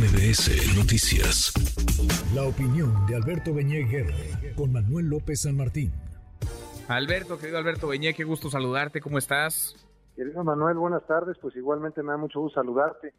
MBS Noticias. La opinión de Alberto Beñé con Manuel López San Martín. Alberto, querido Alberto Beñé, qué gusto saludarte, ¿cómo estás? Querido Manuel, buenas tardes, pues igualmente me da mucho gusto saludarte.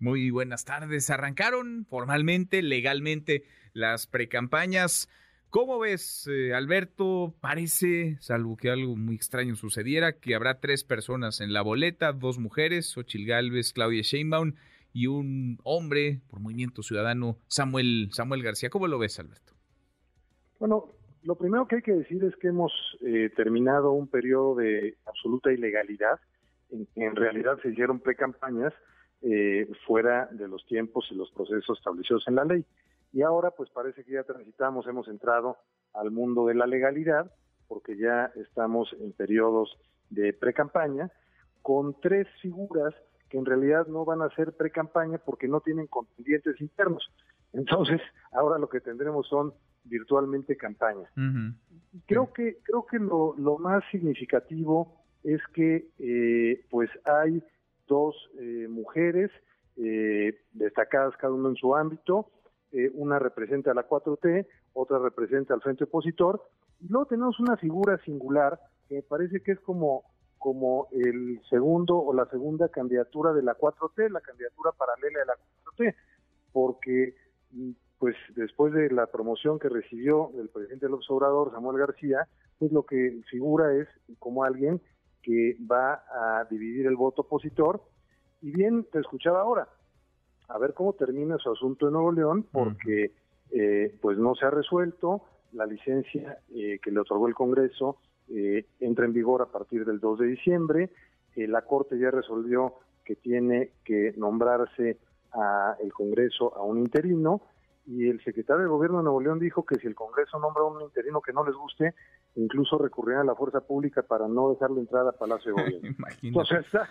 Muy buenas tardes. Arrancaron formalmente, legalmente, las precampañas. ¿Cómo ves, eh, Alberto? Parece, salvo que algo muy extraño sucediera, que habrá tres personas en la boleta, dos mujeres, Xochil Gálvez, Claudia Sheinbaum y un hombre por Movimiento Ciudadano, Samuel, Samuel García. ¿Cómo lo ves, Alberto? Bueno, lo primero que hay que decir es que hemos eh, terminado un periodo de absoluta ilegalidad. En, en realidad se hicieron precampañas eh, fuera de los tiempos y los procesos establecidos en la ley. Y ahora pues parece que ya transitamos, hemos entrado al mundo de la legalidad, porque ya estamos en periodos de pre-campaña, con tres figuras que en realidad no van a ser pre-campaña porque no tienen contendientes internos. Entonces, ahora lo que tendremos son virtualmente campañas. Creo que creo que lo, lo más significativo es que eh, pues hay dos eh, mujeres eh, destacadas cada uno en su ámbito, eh, una representa a la 4T, otra representa al frente opositor, y luego tenemos una figura singular que me parece que es como, como el segundo o la segunda candidatura de la 4T, la candidatura paralela de la 4T, porque mm, pues después de la promoción que recibió el presidente López Obrador, Samuel García, pues lo que figura es como alguien que va a dividir el voto opositor. Y bien, te escuchaba ahora, a ver cómo termina su asunto en Nuevo León, porque eh, pues no se ha resuelto, la licencia eh, que le otorgó el Congreso eh, entra en vigor a partir del 2 de diciembre, la Corte ya resolvió que tiene que nombrarse a el Congreso a un interino, y el secretario de Gobierno de Nuevo León dijo que si el Congreso nombra a un interino que no les guste, incluso recurrirán a la fuerza pública para no dejarle entrada a Palacio de Gobierno. Entonces está,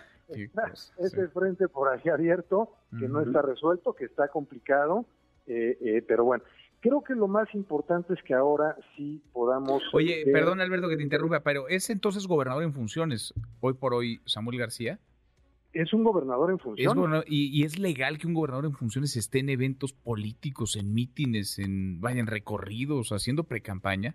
ese frente por ahí abierto, que no está resuelto, que está complicado, eh, eh, pero bueno. Creo que lo más importante es que ahora sí podamos... Oye, perdón Alberto que te interrumpa, pero ¿es entonces gobernador en funciones hoy por hoy Samuel García? es un gobernador en funciones. y, es legal que un gobernador en funciones esté en eventos políticos, en mítines, en vayan recorridos, haciendo precampaña.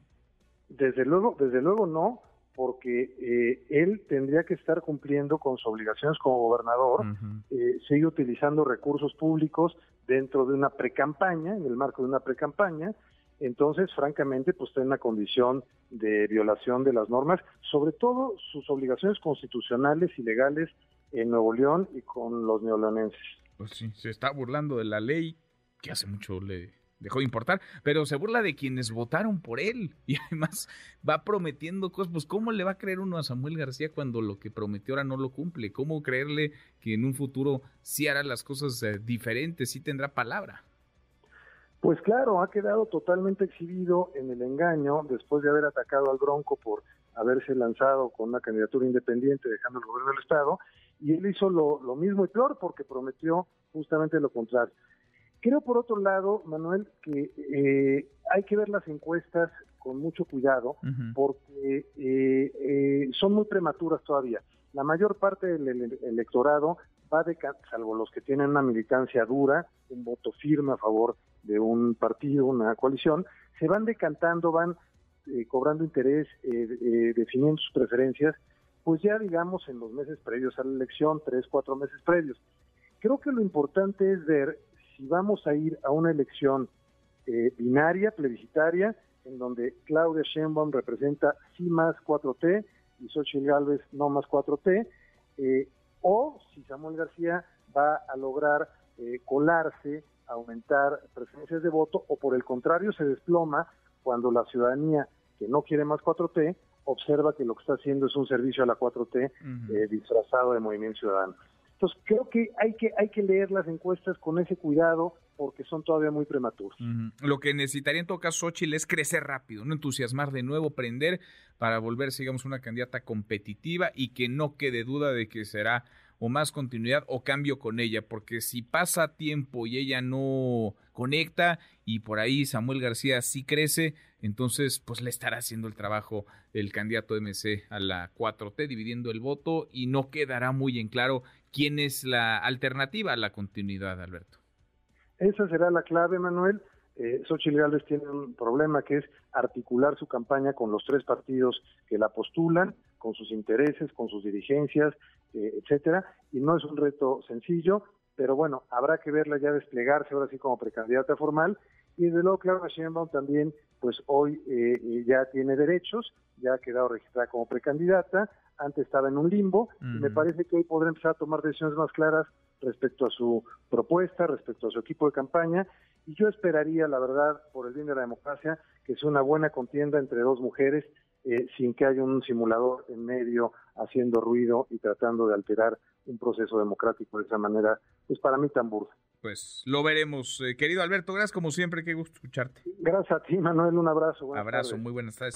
Desde luego, desde luego no, porque eh, él tendría que estar cumpliendo con sus obligaciones como gobernador, eh, sigue utilizando recursos públicos dentro de una precampaña, en el marco de una precampaña, entonces, francamente, pues está en una condición de violación de las normas, sobre todo sus obligaciones constitucionales y legales en Nuevo León y con los neoleonenses. Pues sí, se está burlando de la ley que hace mucho le dejó de importar, pero se burla de quienes votaron por él y además va prometiendo cosas. Pues, ¿cómo le va a creer uno a Samuel García cuando lo que prometió ahora no lo cumple? ¿Cómo creerle que en un futuro sí hará las cosas eh, diferentes, sí tendrá palabra? Pues claro, ha quedado totalmente exhibido en el engaño después de haber atacado al Bronco por haberse lanzado con una candidatura independiente dejando el gobierno del Estado y él hizo lo, mismo y peor porque prometió justamente lo contrario. Creo, por otro lado, Manuel, que eh, hay que ver las encuestas con mucho cuidado porque eh, eh, son muy prematuras todavía. La mayor parte del electorado va de, salvo los que tienen una militancia dura, un voto firme a favor de un partido, una coalición, se van decantando, van cobrando interés, definiendo sus preferencias pues ya digamos en los meses previos a la elección, tres, cuatro meses previos. Creo que lo importante es ver si vamos a ir a una elección eh, binaria, plebiscitaria, en donde Claudia Sheinbaum representa sí más 4T y Xochitl Gálvez no más 4T, eh, o si Samuel García va a lograr eh, colarse, aumentar preferencias de voto, o por el contrario se desploma cuando la ciudadanía que no quiere más 4T observa que lo que está haciendo es un servicio a la 4T eh, disfrazado de movimiento ciudadano. Entonces creo que hay que hay que leer las encuestas con ese cuidado porque son todavía muy prematuros. Lo que necesitaría en todo caso Xochitl es crecer rápido, no entusiasmar de nuevo, prender para volverse, digamos, una candidata competitiva y que no quede duda de que será o más continuidad o cambio con ella, porque si pasa tiempo y ella no conecta y por ahí Samuel García sí crece, entonces pues le estará haciendo el trabajo el candidato MC a la 4T, dividiendo el voto y no quedará muy en claro quién es la alternativa a la continuidad, Alberto. Esa será la clave, Manuel. Eh, Xochitl Gálvez tiene un problema que es articular su campaña con los tres partidos que la postulan, con sus intereses, con sus dirigencias, eh, etcétera, y no es un reto sencillo, pero bueno, habrá que verla ya desplegarse ahora sí como precandidata formal, y desde luego Claudia Sheinbaum también, pues hoy eh, ya tiene derechos, ya ha quedado registrada como precandidata, antes estaba en un limbo, y me parece que hoy podrá empezar a tomar decisiones más claras respecto a su propuesta, respecto a su equipo de campaña, y yo esperaría, la verdad, por el bien de la democracia, que sea una buena contienda entre dos mujeres, eh, sin que haya un simulador en medio haciendo ruido y tratando de alterar un proceso democrático de esa manera, pues para mí tan burda. Pues lo veremos. Eh, querido Alberto, gracias como siempre, qué gusto escucharte. Gracias a ti, Manuel, un abrazo. abrazo, muy buenas tardes.